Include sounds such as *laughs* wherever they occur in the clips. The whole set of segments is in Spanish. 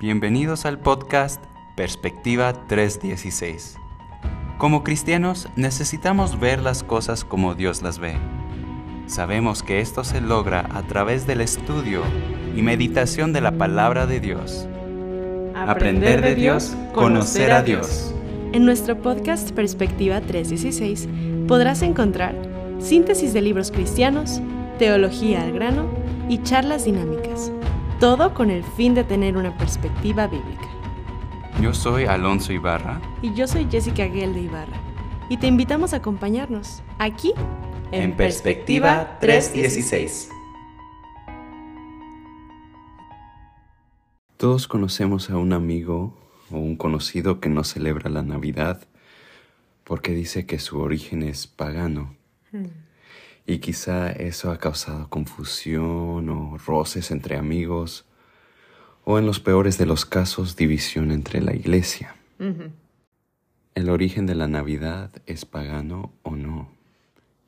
Bienvenidos al podcast Perspectiva 316. Como cristianos necesitamos ver las cosas como Dios las ve. Sabemos que esto se logra a través del estudio y meditación de la palabra de Dios. Aprender de Dios, conocer a Dios. En nuestro podcast Perspectiva 316 podrás encontrar síntesis de libros cristianos, teología al grano y charlas dinámicas. Todo con el fin de tener una perspectiva bíblica. Yo soy Alonso Ibarra. Y yo soy Jessica Guel de Ibarra. Y te invitamos a acompañarnos aquí en, Perspectiva 316. Todos conocemos a un amigo o un conocido que no celebra la Navidad porque dice que su origen es pagano. Y quizá eso ha causado confusión o roces entre amigos, o en los peores de los casos, división entre la iglesia. ¿El origen de la Navidad es pagano o no?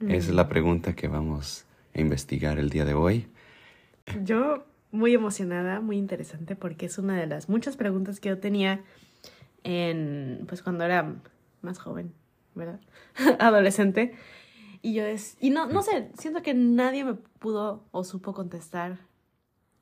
Es la pregunta que vamos a investigar el día de hoy. Yo muy emocionada, muy interesante, porque es una de las muchas preguntas que yo tenía en, pues cuando era más joven, ¿verdad? *laughs* Adolescente. Y yo es, y no, no sé, siento que nadie me pudo o supo contestar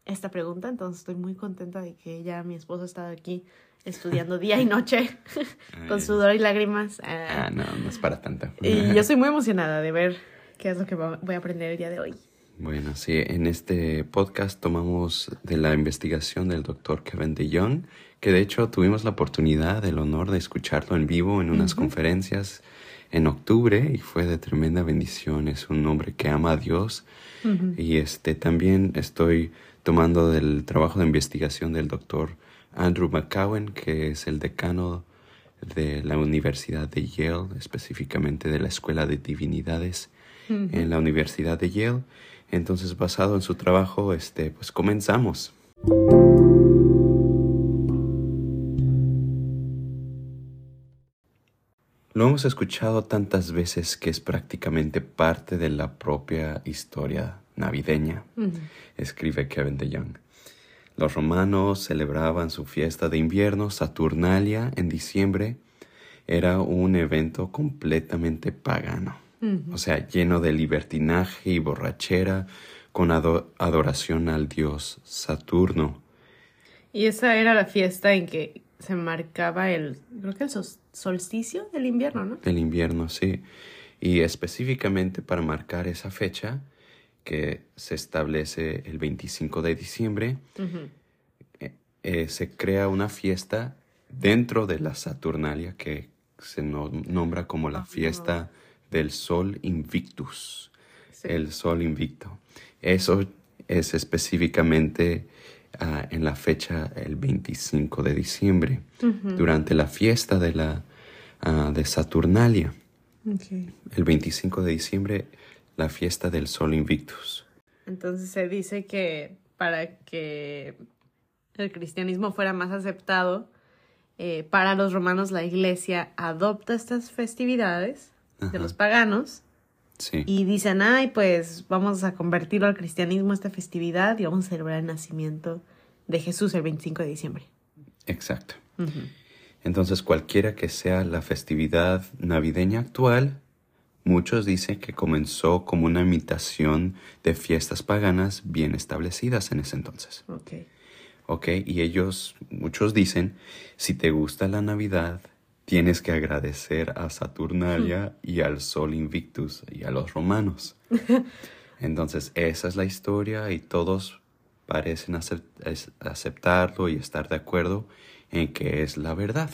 esta pregunta, entonces estoy muy contenta de que ya mi esposo está aquí estudiando día y noche *laughs* con sudor y lágrimas. Ah, no, no es para tanto. y *laughs* yo soy muy emocionada de ver qué es lo que voy a aprender el día de hoy. Bueno, sí, en este podcast tomamos de la investigación del doctor Kevin de Young, que de hecho tuvimos la oportunidad, el honor de escucharlo en vivo en unas conferencias en octubre y fue de tremenda bendición. Es un hombre que ama a Dios y este también estoy tomando del trabajo de investigación del doctor Andrew McCowan, que es el decano de la Universidad de Yale, específicamente de la Escuela de Divinidades en la Universidad de Yale. Entonces, basado en su trabajo, este, pues comenzamos. Lo hemos escuchado tantas veces que es prácticamente parte de la propia historia navideña, escribe Kevin de Young. Los romanos celebraban su fiesta de invierno, Saturnalia, en diciembre. Era un evento completamente pagano, o sea, lleno de libertinaje y borrachera, con adoración al dios Saturno. Y esa era la fiesta en que se marcaba el, creo que el solsticio del invierno, ¿no? El invierno, sí. Y específicamente para marcar esa fecha, que se establece el 25 de diciembre, eh, eh, se crea una fiesta dentro de la Saturnalia que se nombra como la fiesta del Sol Invictus, el Sol Invicto. Eso es específicamente Ah, en la fecha el 25 de diciembre, durante la fiesta de la ah, de Saturnalia. El 25 de diciembre, la fiesta del Sol Invictus. Entonces se dice que para que el cristianismo fuera más aceptado, eh, para los romanos la iglesia adopta estas festividades de los paganos y dicen, ay, pues vamos a convertirlo al cristianismo esta festividad y vamos a celebrar el nacimiento de Jesús el 25 de diciembre. Exacto. Entonces, cualquiera que sea la festividad navideña actual, muchos dicen que comenzó como una imitación de fiestas paganas bien establecidas en ese entonces. Ok. Ok, y ellos, muchos dicen, si te gusta la Navidad, tienes que agradecer a Saturnalia y al Sol Invictus y a los romanos. *laughs* Entonces, esa es la historia y todos parecen aceptarlo y estar de acuerdo en que es la verdad.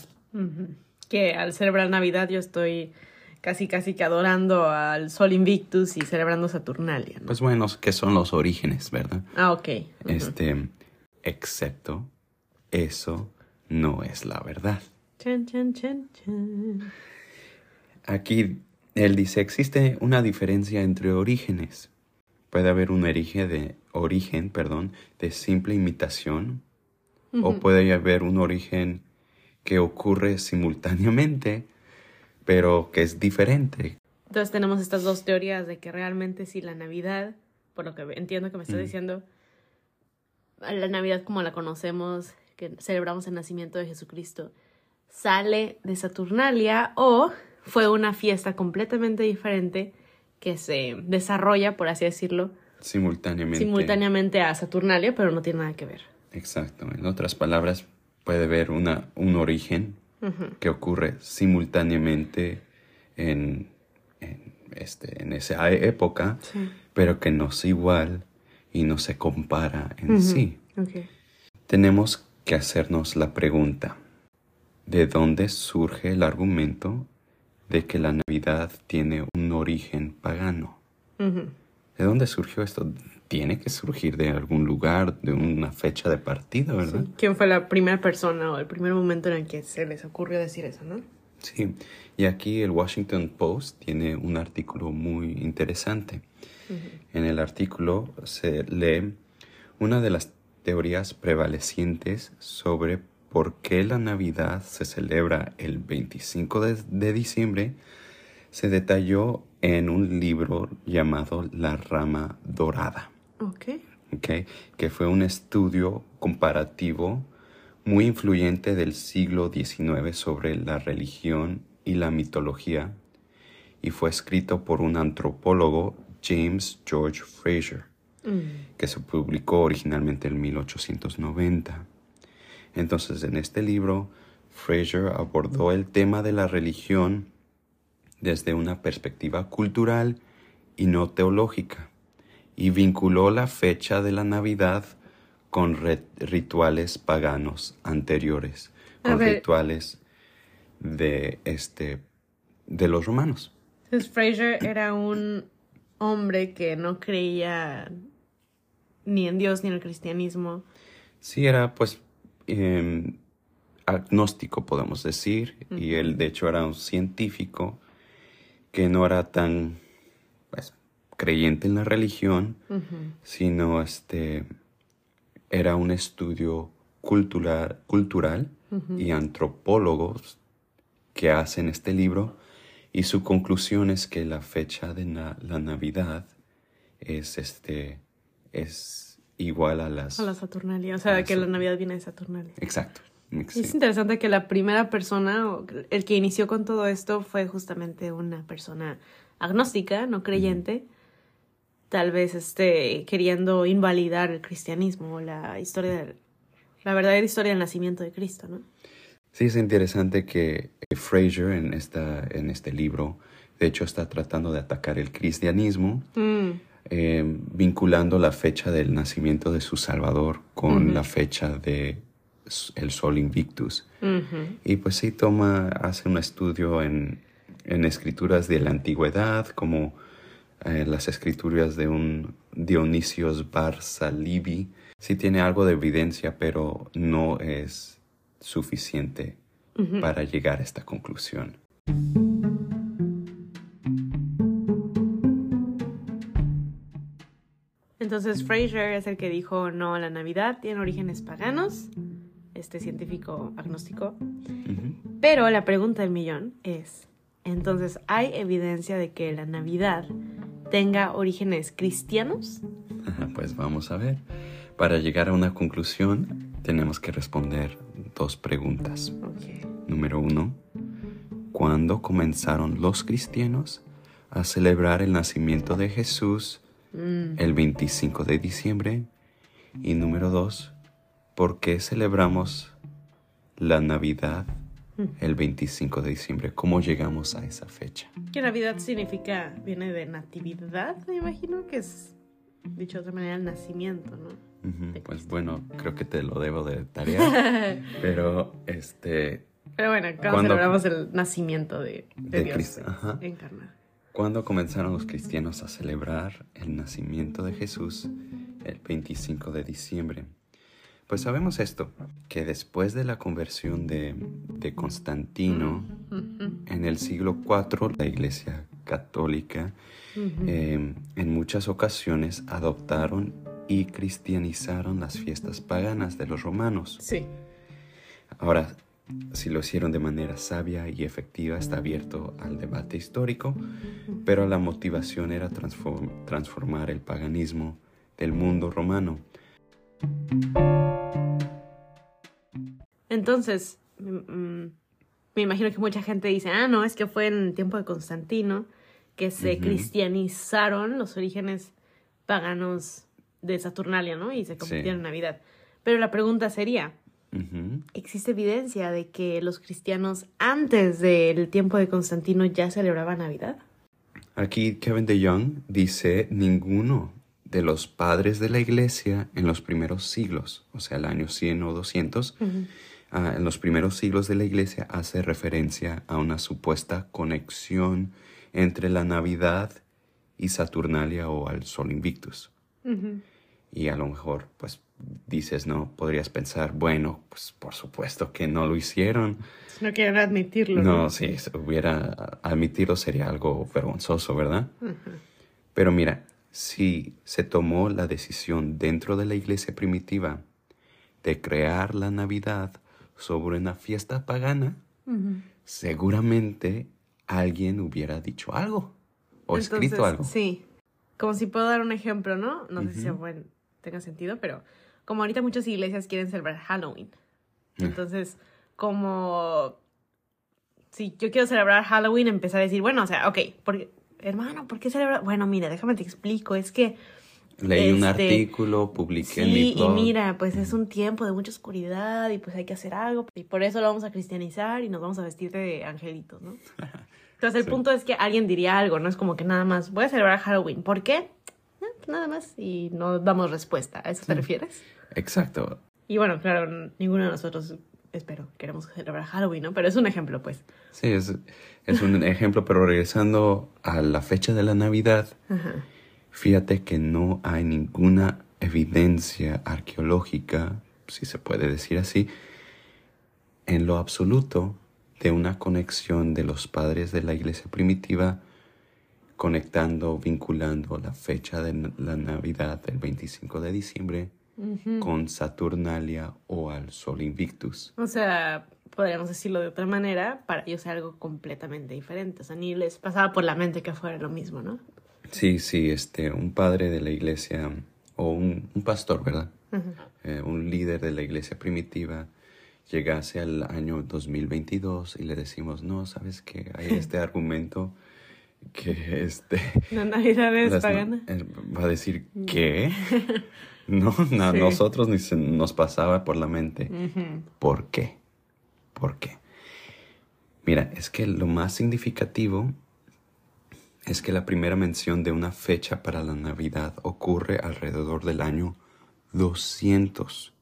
Que al celebrar Navidad yo estoy casi casi que adorando al Sol Invictus y celebrando Saturnalia. Pues bueno, que son los orígenes, ¿verdad? Ah, ok. Este, excepto eso no es la verdad. Aquí él dice, existe una diferencia entre orígenes. Puede haber un origen de, origen, perdón, de simple imitación o puede haber un origen que ocurre simultáneamente, pero que es diferente. Entonces tenemos estas dos teorías de que realmente si la Navidad, por lo que entiendo que me estás diciendo, la Navidad como la conocemos que celebramos el nacimiento de Jesucristo, sale de Saturnalia o fue una fiesta completamente diferente que se desarrolla, por así decirlo, simultáneamente. simultáneamente a Saturnalia, pero no tiene nada que ver. Exacto. En otras palabras, puede haber una, un origen que ocurre simultáneamente en, en, este, en esa época, pero que no es igual y no se compara en sí. Tenemos que hacernos la pregunta, ¿de dónde surge el argumento de que la Navidad tiene un origen pagano? ¿De dónde surgió esto? Tiene que surgir de algún lugar, de una fecha de partida, ¿verdad? ¿Quién fue la primera persona o el primer momento en el que se les ocurrió decir eso, no? Sí, y aquí el Washington Post tiene un artículo muy interesante. En el artículo se lee una de las teorías prevalecientes sobre por qué la Navidad se celebra el 25 de, diciembre se detalló en un libro llamado La Rama Dorada. Okay. Okay, que fue un estudio comparativo muy influyente del siglo XIX sobre la religión y la mitología y fue escrito por un antropólogo James George Fraser, mm. que se publicó originalmente en 1890. Entonces, en este libro, Fraser abordó el tema de la religión desde una perspectiva cultural y no teológica, y vinculó la fecha de la Navidad con rituales paganos anteriores, con rituales de este de los romanos. Entonces Fraser era un hombre que no creía ni en Dios ni en el cristianismo. Sí, era pues em, agnóstico, podemos decir, y él de hecho era un científico que no era tan pues, creyente en la religión, sino este era un estudio cultural, cultural y antropólogos que hacen este libro y su conclusión es que la fecha de la Navidad es, este, es igual a las... A la Saturnalia, o sea, que la Navidad viene de Saturnalia. Exacto. Es interesante que la primera persona, el que inició con todo esto, fue justamente una persona agnóstica, no creyente, tal vez este, queriendo invalidar el cristianismo, la historia, la verdadera historia del nacimiento de Cristo, ¿no? Sí, es interesante que Fraser en, esta, en este libro, de hecho, está tratando de atacar el cristianismo, mm. Eh, vinculando la fecha del nacimiento de su Salvador con la fecha de el Sol Invictus. Y pues sí toma, hace un estudio en, en escrituras de la antigüedad, como eh, las escrituras de un Dionisios Bar Salibi. Sí tiene algo de evidencia, pero no es suficiente para llegar a esta conclusión. Entonces Fraser es el que dijo, no, la Navidad tiene orígenes paganos, este científico agnóstico. Pero la pregunta del millón es, entonces, ¿hay evidencia de que la Navidad tenga orígenes cristianos? Pues vamos a ver. Para llegar a una conclusión, tenemos que responder dos preguntas. Número uno, ¿cuándo comenzaron los cristianos a celebrar el nacimiento de Jesús mm. el 25 de diciembre? Y número dos, ¿por qué celebramos la Navidad mm. el 25 de diciembre? ¿Cómo llegamos a esa fecha? Que Navidad significa, viene de natividad, me imagino que es, dicho de otra manera, el nacimiento, ¿no? Pues bueno, creo que te lo debo de tarea. *laughs* pero este. Pero bueno, cuando celebramos el nacimiento de, Dios encarnado. ¿Cuándo comenzaron los cristianos a celebrar el nacimiento de Jesús? El 25 de diciembre. Pues sabemos esto, que después de la conversión de, Constantino, en el siglo IV, la Iglesia Católica em, en muchas ocasiones adoptaron y cristianizaron las fiestas paganas de los romanos. Sí. Ahora, si lo hicieron de manera sabia y efectiva está abierto al debate histórico, pero la motivación era transformar el paganismo del mundo romano. Entonces, mm, mm, me imagino que mucha gente dice, ah, no, es que fue en el tiempo de Constantino que se cristianizaron los orígenes paganos de Saturnalia, ¿no? Y se convirtieron en Navidad. Pero la pregunta sería, ¿existe evidencia de que los cristianos antes del tiempo de Constantino ya celebraban Navidad? Aquí Kevin de Young dice, ninguno de los padres de la iglesia en los primeros siglos, o sea, el año 100 o 200, ah, en los primeros siglos de la iglesia hace referencia a una supuesta conexión entre la Navidad y Saturnalia o al Sol Invictus. Y a lo mejor, pues dices, no, podrías pensar, bueno, pues por supuesto que no lo hicieron. No quieren admitirlo. No, ¿no? si hubiera admitirlo sería algo vergonzoso, ¿verdad? Pero mira, si se tomó la decisión dentro de la iglesia primitiva de crear la Navidad sobre una fiesta pagana, seguramente alguien hubiera dicho algo o escrito algo. Sí, como si puedo dar un ejemplo, ¿no? No sé si bueno, tenga sentido, pero como ahorita muchas iglesias quieren celebrar Halloween. Entonces, como si yo quiero celebrar Halloween, empecé a decir, bueno, o sea, ok, porque, hermano, ¿por qué celebrar? Bueno, mira, déjame te explico, es que... Leí un este, artículo, publiqué en mi blog. y mira, pues es un tiempo de mucha oscuridad y pues hay que hacer algo. Y por eso lo vamos a cristianizar y nos vamos a vestir de angelitos, ¿no? *laughs* Entonces el punto es que alguien diría algo, no es como que nada más, voy a celebrar Halloween. ¿Por qué? Eh, nada más y no damos respuesta. ¿A eso te refieres? Exacto. Y bueno, claro, ninguno de nosotros, espero, queremos celebrar Halloween, ¿no? Pero es un ejemplo, pues. Sí, es, es un *laughs* ejemplo, pero regresando a la fecha de la Navidad, fíjate que no hay ninguna evidencia arqueológica, si se puede decir así, en lo absoluto de una conexión de los padres de la iglesia primitiva conectando, vinculando la fecha de la Navidad del 25 de diciembre con Saturnalia o al Sol Invictus. O sea, podríamos decirlo de otra manera, para ellos algo completamente diferente. O sea, ni les pasaba por la mente que fuera lo mismo, ¿no? Sí, sí, este, un padre de la iglesia o un, pastor, ¿verdad? Eh, un líder de la iglesia primitiva llegase al año 2022 y le decimos, no, sabes que hay *laughs* este argumento que este... La Navidad es pagana. Eh, va a decir, ¿qué? *laughs* no, a nosotros ni se nos pasaba por la mente. ¿Por qué? ¿Por qué? Mira, es que lo más significativo es que la primera mención de una fecha para la Navidad ocurre alrededor del año 200.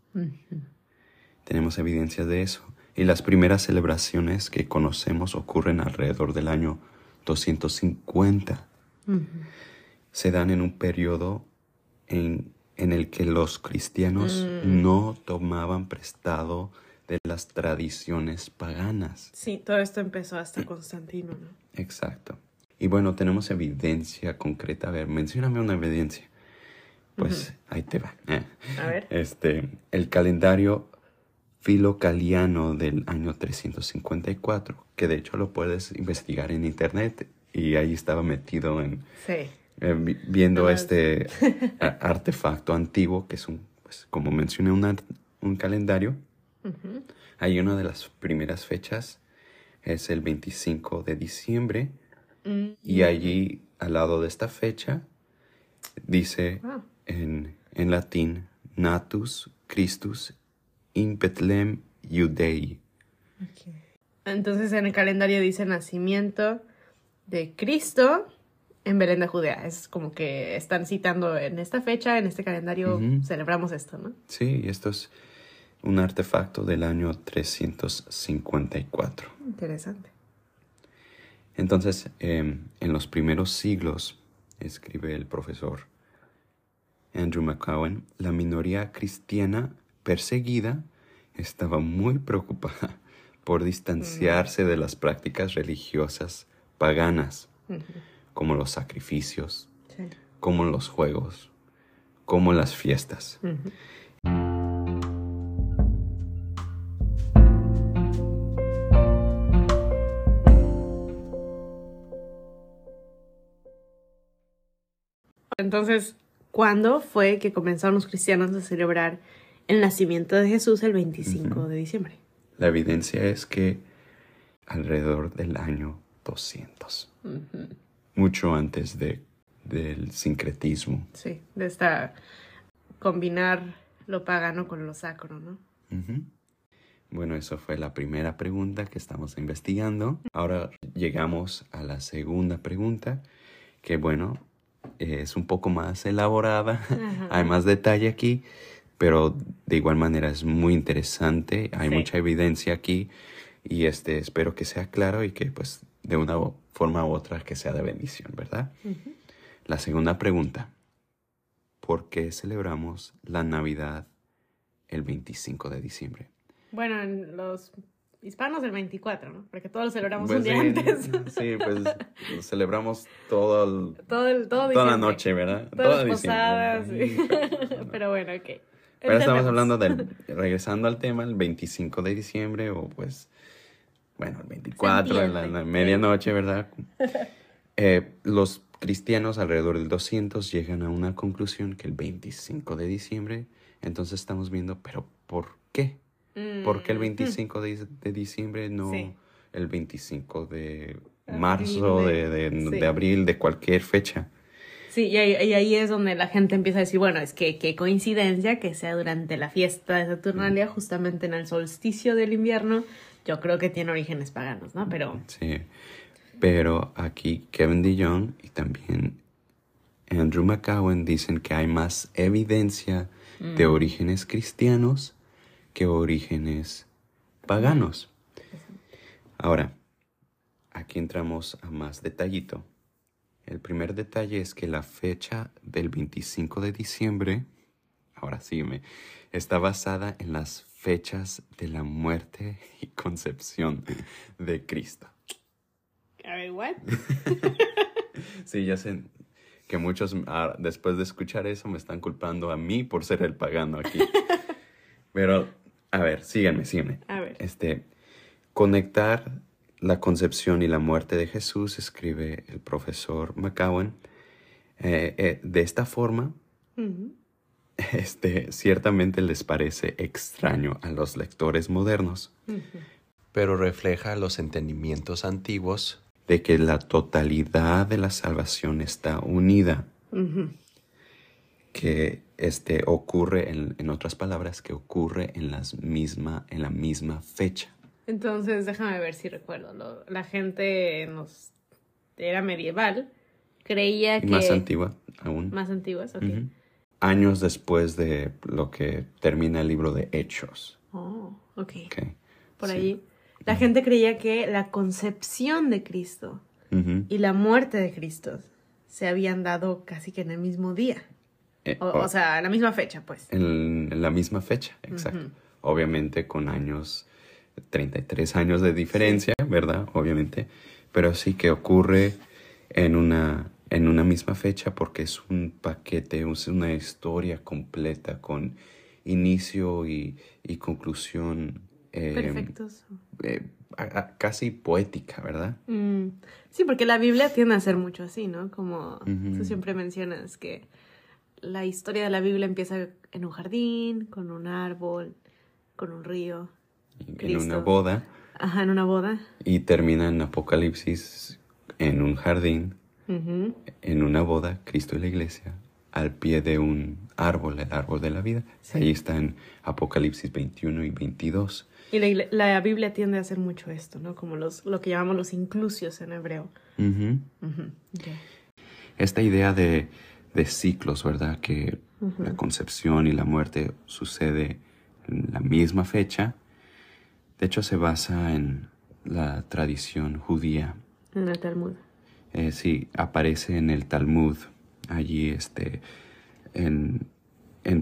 Tenemos evidencia de eso. Y las primeras celebraciones que conocemos ocurren alrededor del año 250. Se dan en un periodo en, el que los cristianos mm. no tomaban prestado de las tradiciones paganas. Sí, todo esto empezó hasta Constantino, ¿no? Exacto. Y bueno, tenemos evidencia concreta. A ver, mencióname una evidencia. Pues ahí te va. A ver. Este, el calendario filocaliano del año 354, que de hecho lo puedes investigar en internet y ahí estaba metido en sí. viendo este *laughs* artefacto antiguo que es un, pues, como mencioné, un, un calendario. Hay una de las primeras fechas, es el 25 de diciembre, mm. y allí al lado de esta fecha dice en, en latín Natus Christus in Bethlehem, Judei. Entonces en el calendario dice nacimiento de Cristo en Belén de Judea. Es como que están citando en esta fecha, en este calendario, celebramos esto, ¿no? Sí, esto es un artefacto del año 354. Interesante. Entonces, em, en los primeros siglos, escribe el profesor Andrew McCowan, la minoría cristiana perseguida, estaba muy preocupada *laughs* por distanciarse de las prácticas religiosas paganas, como los sacrificios, como los juegos, como las fiestas. Entonces, ¿cuándo fue que comenzaron los cristianos a celebrar el nacimiento de Jesús el 25 de diciembre. La evidencia es que alrededor del año 200, mucho antes de, del sincretismo. Sí, de esta combinar lo pagano con lo sacro, ¿no? Bueno, eso fue la primera pregunta que estamos investigando. Ahora llegamos a la segunda pregunta, que bueno, es un poco más elaborada, *laughs* hay más detalle aquí, pero de igual manera es muy interesante, hay mucha evidencia aquí y este espero que sea claro y que pues de una forma u otra que sea de bendición, ¿verdad? La segunda pregunta, ¿por qué celebramos la Navidad el 25 de diciembre? Bueno, en los hispanos el 24, ¿no? Porque todos lo celebramos un pues día antes. *laughs* Sí, pues celebramos todo el, todo el, todo toda la noche, ¿verdad? Todas las posadas. Sí. Pero bueno, *laughs* ok. Pero estamos hablando del, *laughs* regresando al tema, el 25 de diciembre o pues, bueno, el 24, en la, medianoche, ¿verdad? *laughs* Eh, los cristianos alrededor del 200 llegan a una conclusión que el 25 de diciembre, entonces estamos viendo, pero ¿por qué? ¿Por qué el 25 mm. *laughs* de, diciembre no el 25 de marzo, de, de, abril, de cualquier fecha? Sí, y ahí, es donde la gente empieza a decir, bueno, es que qué coincidencia que sea durante la fiesta de Saturnalia, justamente en el solsticio del invierno. Yo creo que tiene orígenes paganos, ¿no? Pero... Sí, pero aquí Kevin DeYoung y también Andrew McCowan dicen que hay más evidencia de mm. orígenes cristianos que orígenes paganos. Ahora, aquí entramos a más detallito. El primer detalle es que la fecha del 25 de diciembre, ahora sígueme, está basada en las fechas de la muerte y concepción de Cristo. A ver, *laughs* sí, ya sé que muchos ah, después de escuchar eso me están culpando a mí por ser el pagano aquí. *laughs* Pero, a ver, síganme, síganme. A ver. Este, conectar la concepción y la muerte de Jesús, escribe el profesor McCowan, eh, eh, de esta forma, *laughs* este, ciertamente les parece extraño a los lectores modernos, pero refleja los entendimientos antiguos de que la totalidad de la salvación está unida, que este, ocurre, en, en, otras palabras, que ocurre en, las misma, en la misma fecha. Entonces, déjame ver si recuerdo. la gente nos era medieval, creía que... Más antigua aún. Más antiguas, ok. Años después de lo que termina el libro de Hechos. Oh, ok. okay. Por ahí. La gente creía que la concepción de Cristo y la muerte de Cristo se habían dado casi que en el mismo día. Eh, o, sea, en la misma fecha, pues. En, la misma fecha, exacto. Obviamente con años 33 años de diferencia, ¿verdad? Obviamente, pero sí que ocurre en una, en una misma fecha porque es un paquete, es una historia completa con inicio y, conclusión. Eh, Perfectos. Eh, casi poética, ¿verdad? Mm, sí, porque la Biblia tiende a ser mucho así, ¿no? Como tú siempre mencionas que la historia de la Biblia empieza en un jardín, con un árbol, con un río en una boda. Ajá, en una boda. Y termina en Apocalipsis en un jardín, en una boda, Cristo y la iglesia, al pie de un árbol, el árbol de la vida. Ahí está en Apocalipsis 21 y 22. Y la, Biblia tiende a hacer mucho esto, ¿no? Como los, lo que llamamos los inclusios en hebreo. Esta idea de, de, ciclos, ¿verdad? Que la concepción y la muerte sucede en la misma fecha de hecho, se basa en la tradición judía. En el Talmud. Eh, sí, aparece en el Talmud, allí este, en,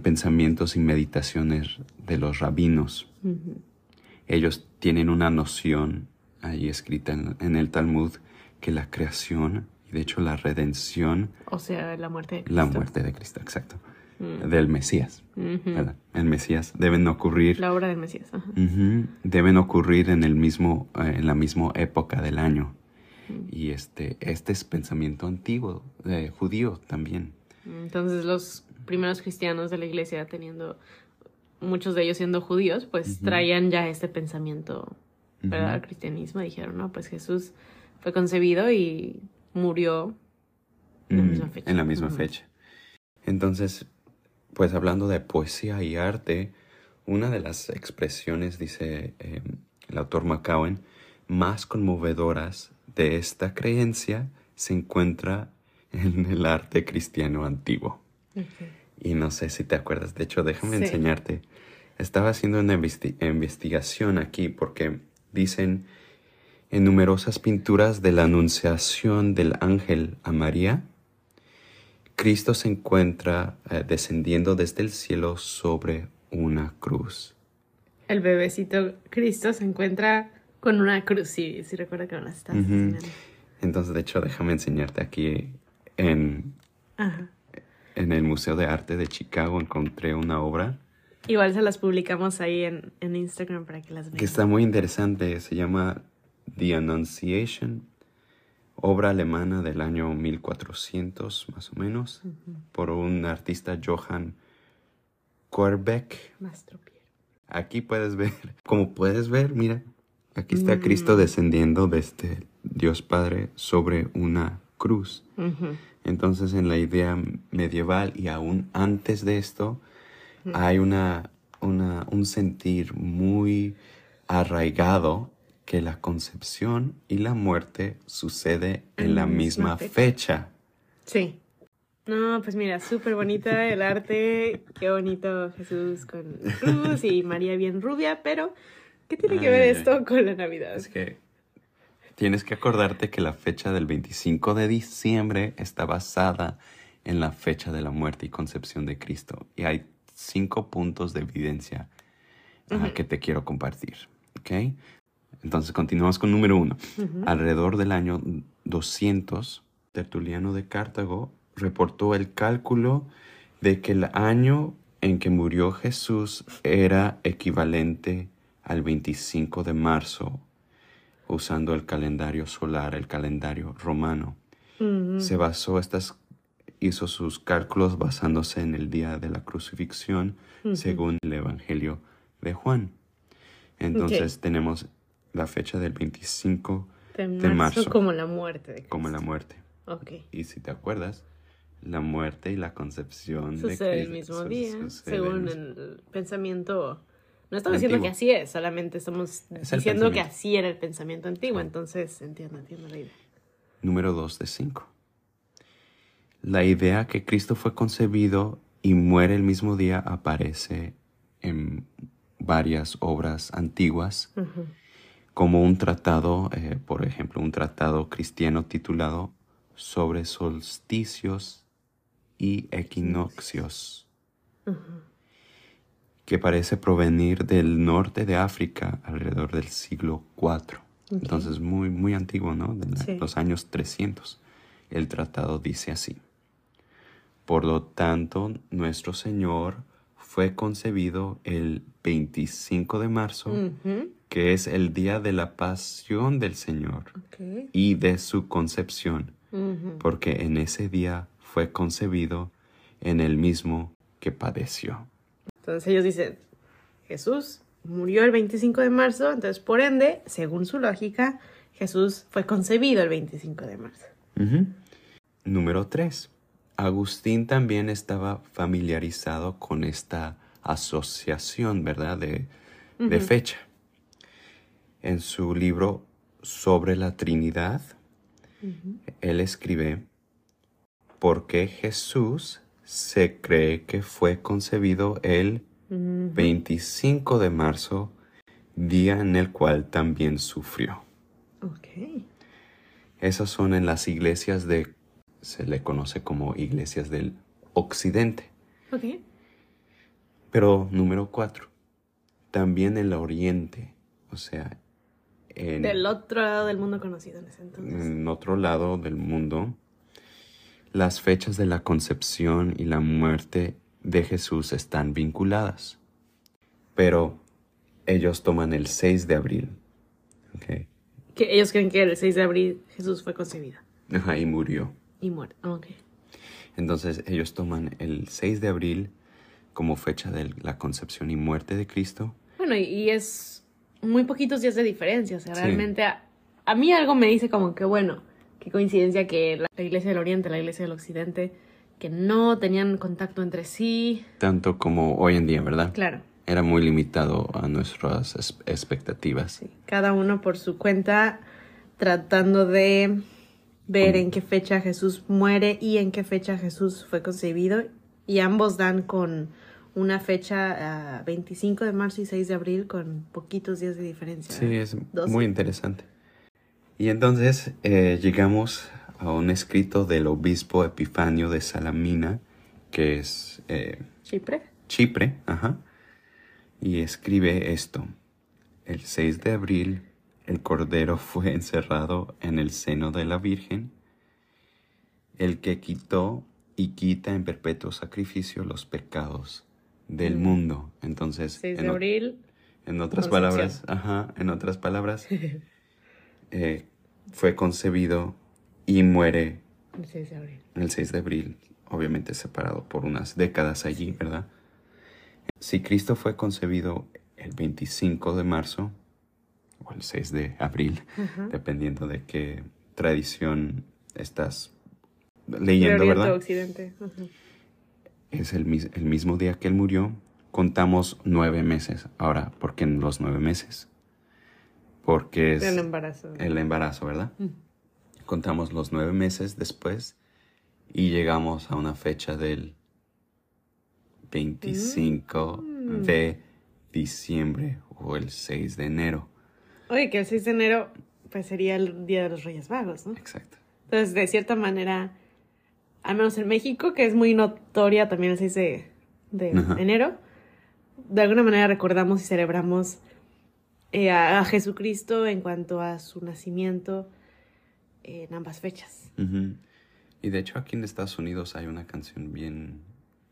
pensamientos y meditaciones de los rabinos. Ellos tienen una noción allí escrita en, el Talmud que la creación y de hecho la redención. O sea, la muerte de Cristo. La muerte de Cristo, exacto. Mm. del Mesías. El Mesías deben ocurrir. La obra del Mesías. deben ocurrir en el mismo, eh, en la misma época del año. Mm. Y este, este es pensamiento antiguo, de judío también. Entonces los primeros cristianos de la iglesia teniendo muchos de ellos siendo judíos, pues traían ya este pensamiento, ¿verdad? Al cristianismo. Dijeron, no, pues Jesús fue concebido y murió en la misma fecha. En la misma fecha. Entonces, pues hablando de poesía y arte, una de las expresiones, dice em, el autor McCowan, más conmovedoras de esta creencia se encuentra en el arte cristiano antiguo. Y no sé si te acuerdas, de hecho, déjame enseñarte. Estaba haciendo una investigación aquí porque dicen en numerosas pinturas de la anunciación del ángel a María, Cristo se encuentra eh, descendiendo desde el cielo sobre una cruz. El bebecito Cristo se encuentra con una cruz, si, sí, recuerdo que me la estás Entonces, de hecho, déjame enseñarte aquí en, en el Museo de Arte de Chicago encontré una obra. Igual se las publicamos ahí en, en Instagram para que las vean. Que está muy interesante, se llama The Annunciation obra alemana del año 1400 más o menos, por un artista Johann Korbeck. Aquí puedes ver, como puedes ver, mira, aquí está Cristo mm. descendiendo de este Dios Padre sobre una cruz. Entonces en la idea medieval y aún antes de esto, hay una, una, un sentir muy arraigado que la concepción y la muerte sucede en la misma fecha. Sí. No, pues mira, súper bonita el arte, qué bonito Jesús con cruz y María bien rubia, pero ¿qué tiene que ver esto con la Navidad? Es que tienes que acordarte que la fecha del 25 de diciembre está basada en la fecha de la muerte y concepción de Cristo. Y hay cinco puntos de evidencia que te quiero compartir. ¿ok? Entonces continuamos con número uno. Alrededor del año 200, Tertuliano de Cartago reportó el cálculo de que el año en que murió Jesús era equivalente al 25 de marzo, usando el calendario solar, el calendario romano. Se basó estas hizo sus cálculos basándose en el día de la crucifixión, según el Evangelio de Juan. Entonces tenemos la fecha del 25 de marzo, Como la muerte. De como la muerte. Ok. Y si te acuerdas, la muerte y la concepción sucede el mismo día, según el pensamiento. No estamos diciendo que así es, solamente estamos diciendo que así era el pensamiento antiguo, entonces entiendo, entiendo la idea. Número 2 de 5. La idea que Cristo fue concebido y muere el mismo día aparece en varias obras antiguas como un tratado, eh, por ejemplo, un tratado cristiano titulado sobre solsticios y equinoccios, que parece provenir del norte de África alrededor del siglo IV. Entonces, muy, muy antiguo, ¿no? De los años 300. El tratado dice así. Por lo tanto, nuestro Señor fue concebido el 25 de marzo, que es el día de la pasión del Señor y de su concepción, porque en ese día fue concebido en el mismo que padeció. Entonces ellos dicen, Jesús murió el 25 de marzo, entonces por ende, según su lógica, Jesús fue concebido el 25 de marzo. Número 3. Agustín también estaba familiarizado con esta asociación, ¿verdad? De, de fecha en su libro sobre la Trinidad, él escribe, porque Jesús se cree que fue concebido el 25 de marzo, día en el cual también sufrió. Okay. Esas son en las iglesias de, se le conoce como iglesias del occidente. Okay. Pero número cuatro, también en el oriente, o sea, del otro lado del mundo conocido en ese entonces. En otro lado del mundo, las fechas de la concepción y la muerte de Jesús están vinculadas. Pero ellos toman el 6 de abril. Que ellos creen que el 6 de abril Jesús fue concebido. Ajá, y murió. Y muere, ok. Entonces ellos toman el 6 de abril como fecha de la concepción y muerte de Cristo. Bueno, y, es muy poquitos días de diferencia, o sea, realmente a, a, mí algo me dice como que, bueno, qué coincidencia que la Iglesia del Oriente, la Iglesia del Occidente, que no tenían contacto entre sí. Tanto como hoy en día, ¿verdad? Claro. Era muy limitado a nuestras expectativas. Sí, cada uno por su cuenta tratando de ver en qué fecha Jesús muere y en qué fecha Jesús fue concebido. Y ambos dan con una fecha 25 ah, de marzo y 6 de abril con poquitos días de diferencia. Sí, es muy interesante. Y entonces eh, llegamos a un escrito del obispo Epifanio de Salamina, que es... Eh, Chipre. Chipre, ajá. Y escribe esto. El 6 de abril el Cordero fue *laughs* encerrado en el seno de la Virgen, el que quitó y quita en perpetuo sacrificio los pecados del mm. mundo. Entonces, 6 de en, abril. En otras palabras, ajá, en otras palabras, *laughs* eh, fue concebido y muere el 6 de abril. El 6 de abril, obviamente separado por unas décadas allí, ¿verdad? Si Cristo fue concebido el 25 de marzo, o el 6 de abril, dependiendo de qué tradición estás leyendo, ¿verdad? Occidente. Es el, el, mismo día que él murió. Contamos nueve meses. Ahora, ¿por qué en los nueve meses? Porque es el embarazo. El embarazo, ¿verdad? Contamos los nueve meses después y llegamos a una fecha del 25 mm. de diciembre o el 6 de enero. Oye, que el 6 de enero pues sería el Día de los Reyes Magos, ¿no? Exacto. Entonces, de cierta manera, al menos en México, que es muy notoria también el 6 de, enero, de alguna manera recordamos y celebramos eh, a, Jesucristo en cuanto a su nacimiento en ambas fechas. Y de hecho aquí en Estados Unidos hay una canción bien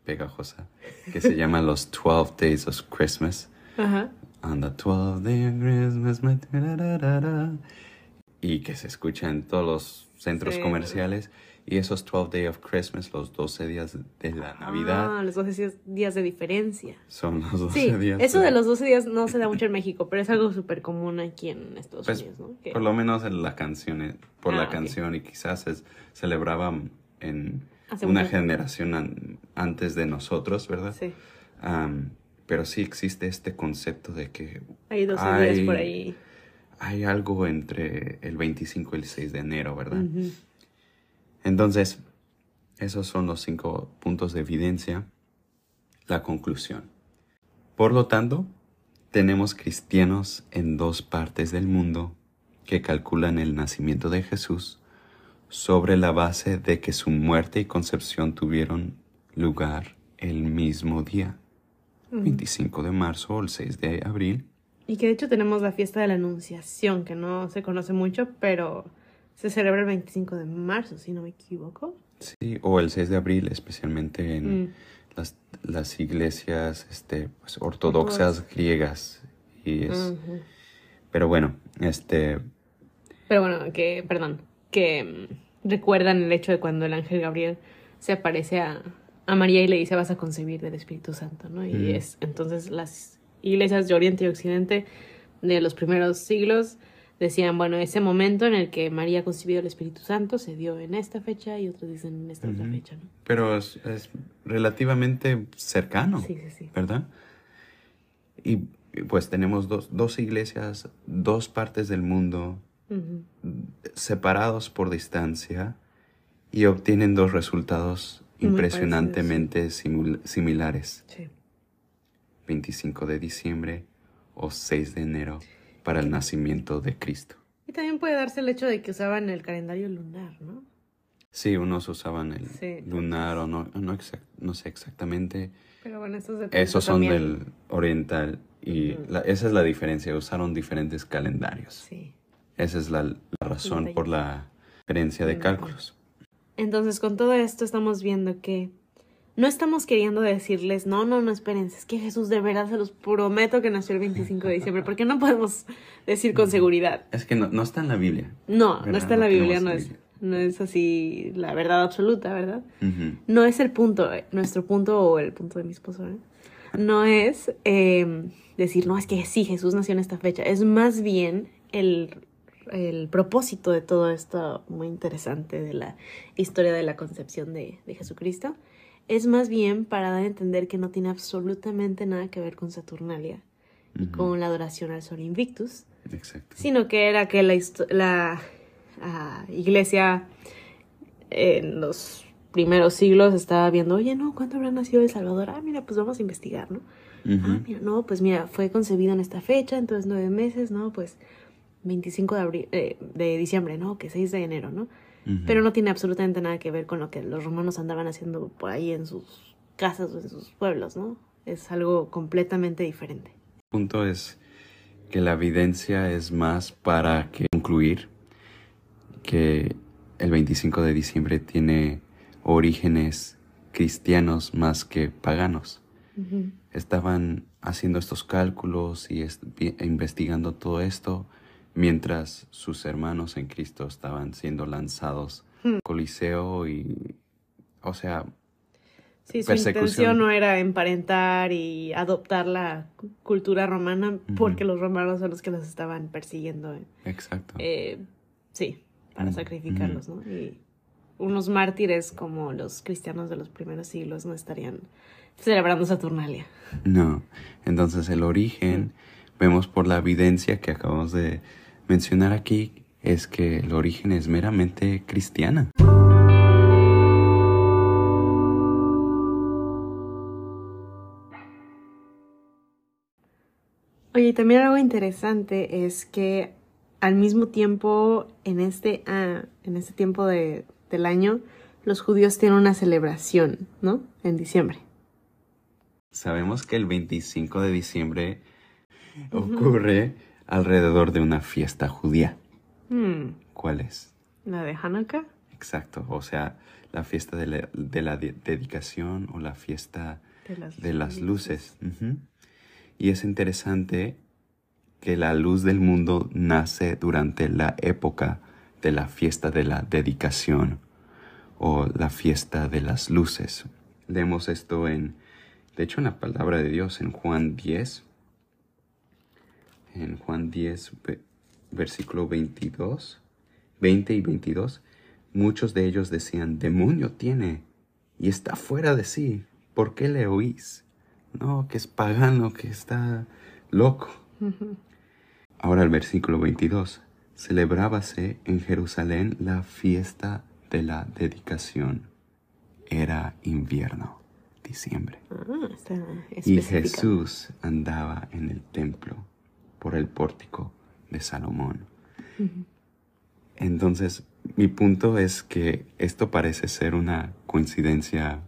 pegajosa que se llama *laughs* Los 12 Days of Christmas. Ajá. On the 12th day of Christmas, my... y que se escucha en todos los centros comerciales. Y esos 12 Days of Christmas, los 12 días de la Navidad. Ah, los 12 días de diferencia. Son los 12 sí, días. Eso de... los 12 días no se da mucho en México, pero es algo súper común aquí en Estados pues, Unidos, ¿no? Por lo menos en la canción, por la ah, canción, y quizás se celebraba en una generación antes de nosotros, ¿verdad? Sí. Pero sí existe este concepto de que... Hay 12 días por ahí. Hay algo entre el 25 y el 6 de enero, ¿verdad? Entonces, esos son los cinco puntos de evidencia. La conclusión. Por lo tanto, tenemos cristianos en dos partes del mundo que calculan el nacimiento de Jesús sobre la base de que su muerte y concepción tuvieron lugar el mismo día. 25 de marzo o el 6 de abril. Y que de hecho tenemos la fiesta de la Anunciación, que no se conoce mucho, pero se celebra el 25 de marzo, si no me equivoco. Sí, o el 6 de abril, especialmente en mm. las, las, iglesias este, pues, ortodoxas griegas. Y es... Pero bueno, este... Pero bueno, que, perdón, que mm, recuerdan el hecho de cuando el ángel Gabriel se aparece a, a María y le dice vas a concebir del Espíritu Santo, ¿no? Y es entonces las iglesias de Oriente y Occidente de los primeros siglos decían, bueno, ese momento en el que María concibió el Espíritu Santo se dio en esta fecha y otros dicen en esta otra fecha, ¿no? Pero es, relativamente cercano, sí, sí, sí. ¿verdad? Y pues tenemos dos, dos iglesias, dos partes del mundo separados por distancia y obtienen dos resultados impresionantemente similares. Sí. 25 de diciembre o 6 de enero para el nacimiento de Cristo. Y también puede darse el hecho de que usaban el calendario lunar, ¿no? Sí, unos usaban el lunar o no, no, no, sé exactamente. Pero bueno, esos, de esos son del oriental y esa es la diferencia, usaron diferentes calendarios. Sí. Esa es la, la razón por la diferencia de cálculos. Entonces, con todo esto estamos viendo que no estamos queriendo decirles, no, no, no, espérense, es que Jesús de verdad se los prometo que nació el 25 de diciembre, porque no podemos decir con seguridad. Es que no, no está en la Biblia. No, no está en la Biblia, no es, no es así la verdad absoluta, ¿verdad? No es el punto, eh, nuestro punto o el punto de mi esposo, ¿eh? no es eh, decir, no, es que sí, Jesús nació en esta fecha. Es más bien el, el propósito de todo esto muy interesante de la historia de la concepción de, de Jesucristo. Es más bien para dar a entender que no tiene absolutamente nada que ver con Saturnalia y con la adoración al Sol Invictus, Exacto. sino que era que la, iglesia en los primeros siglos estaba viendo, oye, no, ¿cuándo habrá nacido El Salvador? Ah, mira, pues vamos a investigar, ¿no? Ujú. Ah, mira, no, pues mira, fue concebido en esta fecha, entonces nueve meses, ¿no? Pues 25 de, abril, eh, de diciembre, ¿no? Que 6 de enero, ¿no? Pero no tiene absolutamente nada que ver con lo que los romanos andaban haciendo por ahí en sus casas o en sus pueblos, ¿no? Es algo completamente diferente. El punto es que la evidencia es más para que concluir que el 25 de diciembre tiene orígenes cristianos más que paganos. Estaban haciendo estos cálculos y est- investigando todo esto mientras sus hermanos en Cristo estaban siendo lanzados Hmm. Coliseo y, o sea, Sí, su Persecución. intención no era emparentar y adoptar la cu- cultura romana porque los romanos son los que los estaban persiguiendo. eh. exacto. Eh, sí, para sacrificarlos, ¿no? Y unos mártires como los cristianos de los primeros siglos no estarían celebrando Saturnalia. No. Entonces el origen, vemos por la evidencia que acabamos de mencionar aquí, es que el origen es meramente cristiana. Oye, y también algo interesante es que al mismo tiempo, en este, ah, en este tiempo de- del año, los judíos tienen una celebración, ¿no? En diciembre. Sabemos que el 25 de diciembre ocurre alrededor de una fiesta judía. Hmm, ¿Cuál es? ¿La de Hanukkah? Exacto. O sea, la fiesta de la, de la de- dedicación o la fiesta De las, de las luces. Y es interesante que la luz del mundo nace durante la época de la fiesta de la dedicación o la fiesta de las luces. Leemos esto en, de hecho, en la palabra de Dios, en Juan 10. En Juan 10, ve- versículo 22, 20 y 22. Muchos de ellos decían, demonio tiene y está fuera de sí. ¿Por qué le oís? No, que es pagano, que está loco. *laughs* Ahora el versículo 22. Celebrábase en Jerusalén la fiesta de la dedicación. Era invierno, diciembre. Ah, está Y. Jesús andaba en el templo por el pórtico de Salomón. Entonces, mi punto es que esto parece ser una coincidencia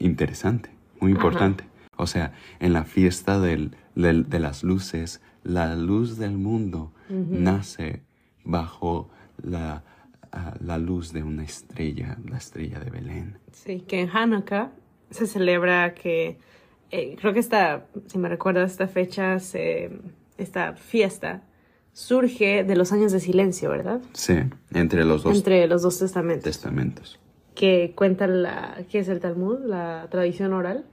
interesante, muy Ajá. importante. O sea, en la fiesta del- del- de las luces, la luz del mundo nace bajo la, la luz de una estrella, la estrella de Belén. Sí, que en Hanukkah se celebra que, eh, creo que esta, si me recuerdas, esta fecha, se, esta fiesta surge de los años de silencio, ¿verdad? Sí, entre los dos Entre los dos testamentos. testamentos. que cuentan la, ¿qué es el Talmud? La tradición oral.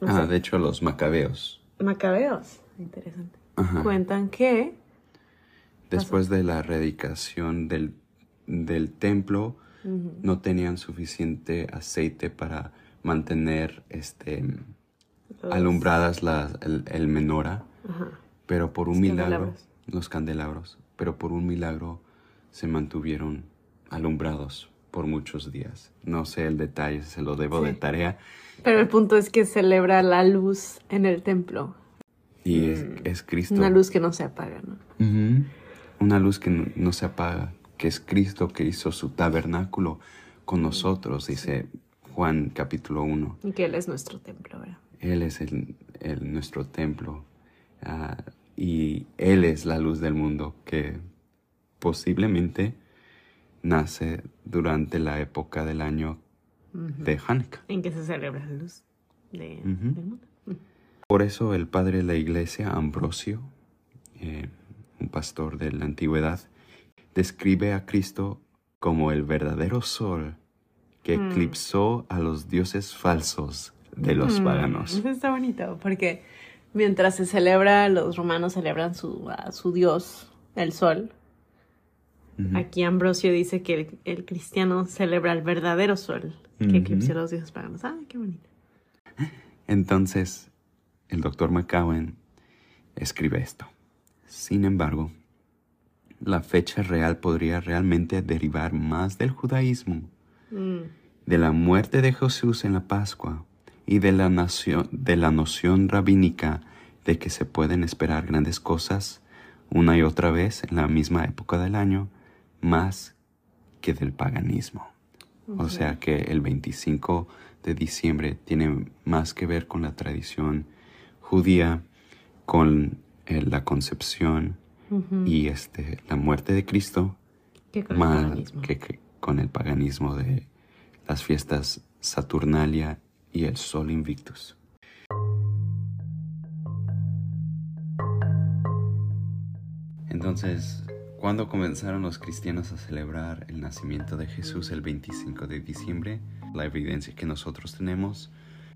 No Ah, sé. de hecho, los macabeos. Macabeos. Interesante. Ajá. Cuentan que Después de la erradicación del, del templo, no tenían suficiente aceite para mantener este, los- alumbradas las, el, el menora, Ajá. Pero por un Los milagro, candelabros. los candelabros, pero por un milagro se mantuvieron alumbrados por muchos días. No sé el detalle, se lo debo de tarea. Pero el punto es que celebra la luz en el templo. Y es, es Cristo. Mm. Una luz que no se apaga, ¿no? Ujú. Una luz que no, no se apaga, que es Cristo que hizo su tabernáculo con nosotros, dice Juan capítulo 1. Y que Él es nuestro templo, ¿verdad? Él es el, el- nuestro templo ah, y Él es la luz del mundo que posiblemente nace durante la época del año de Hanukkah. En que se celebra la luz de, del mundo. Por eso el padre de la iglesia, Ambrosio, eh, un pastor de la antigüedad, describe a Cristo como el verdadero sol que Mm. eclipsó a los dioses falsos, de los Mm, paganos. Eso está bonito, porque mientras se celebra, los romanos celebran su, a su dios, el sol. Aquí Ambrosio dice que el, el cristiano celebra el verdadero sol, que eclipsó a los dioses paganos. Ah, qué bonito. Entonces, el doctor McCowan escribe esto. Sin embargo, la fecha real podría realmente derivar más del judaísmo, Mm, de la muerte de Jesús en la Pascua y de la, nación, de la noción rabínica de que se pueden esperar grandes cosas una y otra vez en la misma época del año, más que del paganismo. O sea que el 25 de diciembre tiene más que ver con la tradición judía, con eh, la concepción y este, la muerte de Cristo, ¿Qué con el más que con el paganismo de las fiestas Saturnalia y el Sol Invictus. Entonces, ¿cuándo comenzaron los cristianos a celebrar el nacimiento de Jesús el 25 de diciembre? La evidencia que nosotros tenemos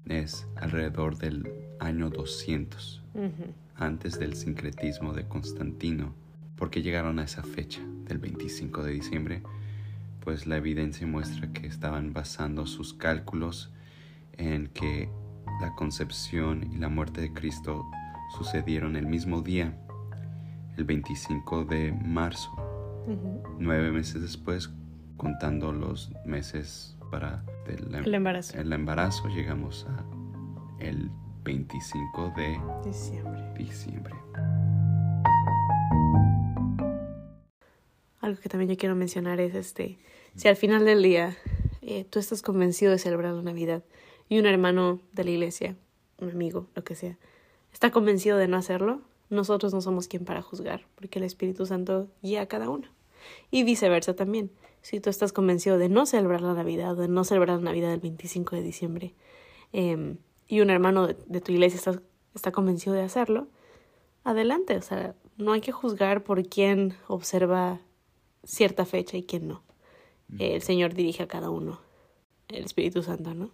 es alrededor del año 200, Ujú. antes del sincretismo de Constantino. ¿Por qué llegaron a esa fecha del 25 de diciembre? Pues la evidencia muestra que estaban basando sus cálculos en que la concepción y la muerte de Cristo sucedieron el mismo día, el 25 de marzo, nueve meses después, contando los meses para el, El embarazo. el embarazo, llegamos a el 25 de Diciembre. diciembre. Algo que también yo quiero mencionar es este, si al final del día eh, tú estás convencido de celebrar la Navidad y un hermano de la iglesia, un amigo, lo que sea, está convencido de no hacerlo, nosotros no somos quien para juzgar, porque el Espíritu Santo guía a cada uno. Y viceversa también. Si tú estás convencido de no celebrar la Navidad o de no celebrar la Navidad el 25 de diciembre em, y un hermano de, de tu iglesia está, está convencido de hacerlo, adelante. O sea, no hay que juzgar por quién observa cierta fecha y quién no. El Señor dirige a cada uno. El Espíritu Santo, ¿no?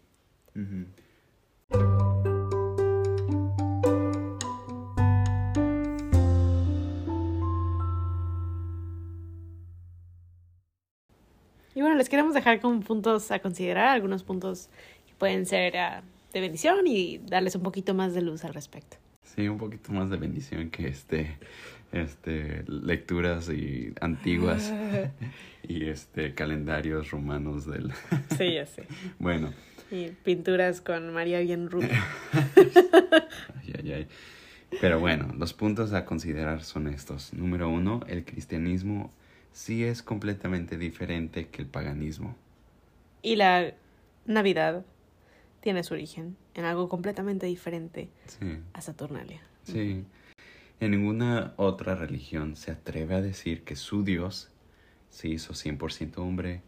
Y bueno, les queremos dejar como puntos a considerar, algunos puntos que pueden ser ah, de bendición y darles un poquito más de luz al respecto. Sí, un poquito más de bendición que este, este, lecturas y antiguas *laughs* y este calendarios romanos del. Sí, ya sé. *laughs* Bueno, Y pinturas con María bien rubia. *laughs* ay, ay, ay. Pero bueno, los puntos a considerar son estos. Número uno, el cristianismo sí es completamente diferente que el paganismo. Y la Navidad tiene su origen en algo completamente diferente Sí. a Saturnalia. Sí. En ninguna otra religión se atreve a decir que su Dios se hizo 100% hombre,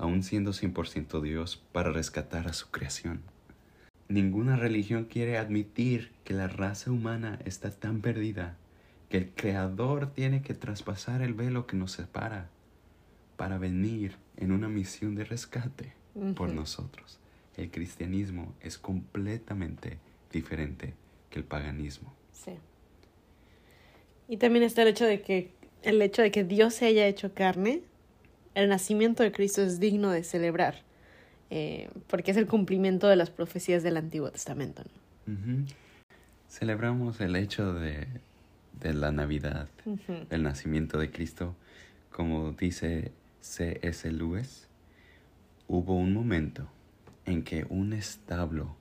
aun siendo 100% Dios, para rescatar a su creación. Ninguna religión quiere admitir que la raza humana está tan perdida que el Creador tiene que traspasar el velo que nos separa para venir en una misión de rescate por nosotros. El cristianismo es completamente diferente que el paganismo. Sí. Y también está el hecho de que el hecho de que Dios se haya hecho carne, el nacimiento de Cristo es digno de celebrar, eh, porque es el cumplimiento de las profecías del Antiguo Testamento. Celebramos el hecho de, de la Navidad, Ujú. del nacimiento de Cristo, como dice C.S. Lewis, hubo un momento en que un establo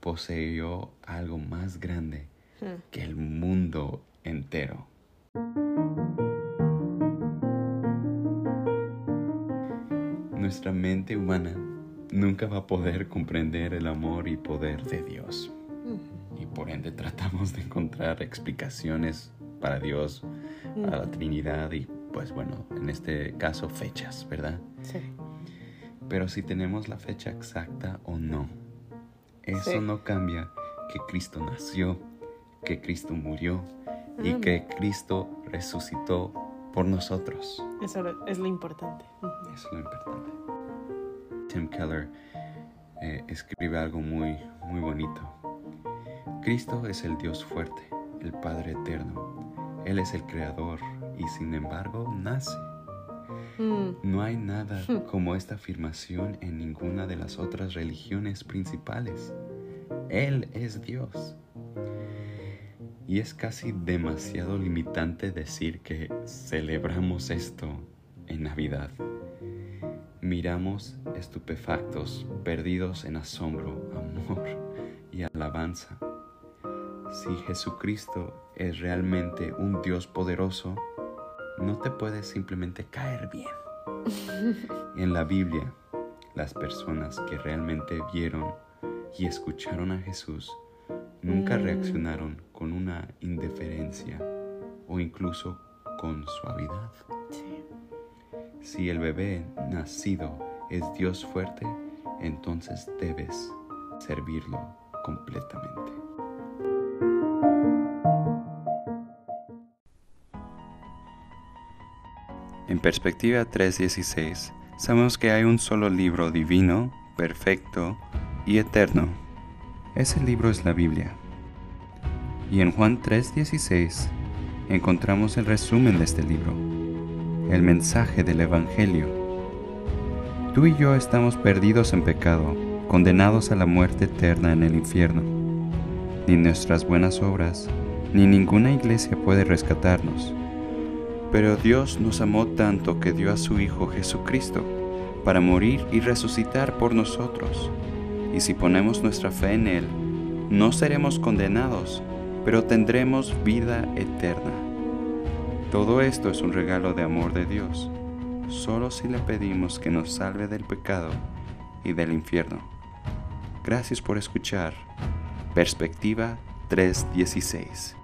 poseyó algo más grande que el mundo entero. Nuestra mente humana nunca va a poder comprender el amor y poder de Dios. Y por ende tratamos de encontrar explicaciones para Dios, a la Trinidad y pues bueno, en este caso fechas, ¿verdad? Sí. Pero si tenemos la fecha exacta o no, eso Sí. no cambia que Cristo nació, que Cristo murió y que Cristo resucitó por nosotros. Eso es lo importante. Eso es lo importante. Tim Keller eh, escribe algo muy, muy bonito. Cristo es el Dios fuerte, el Padre eterno. Él es el Creador y sin embargo nace. Mm. No hay nada *laughs* como esta afirmación en ninguna de las otras religiones principales. Él es Dios. Y es casi demasiado limitante decir que celebramos esto en Navidad. Miramos estupefactos, perdidos en asombro, amor y alabanza. Si Jesucristo es realmente un Dios poderoso, no te puedes simplemente caer bien. *laughs* En la Biblia, las personas que realmente vieron y escucharon a Jesús nunca mm. reaccionaron con una indiferencia o incluso con suavidad. Si el bebé nacido es Dios fuerte, entonces debes servirlo completamente. En perspectiva 3.16, sabemos que hay un solo libro divino, perfecto y eterno. Ese libro es la Biblia. Y en Juan 3.16 encontramos el resumen de este libro, el mensaje del Evangelio. Tú y yo estamos perdidos en pecado, condenados a la muerte eterna en el infierno. Ni nuestras buenas obras, ni ninguna iglesia puede rescatarnos. Pero Dios nos amó tanto que dio a su Hijo Jesucristo para morir y resucitar por nosotros. Y si ponemos nuestra fe en Él, no seremos condenados, pero tendremos vida eterna. Todo esto es un regalo de amor de Dios, solo si le pedimos que nos salve del pecado y del infierno. Gracias por escuchar. Perspectiva 316.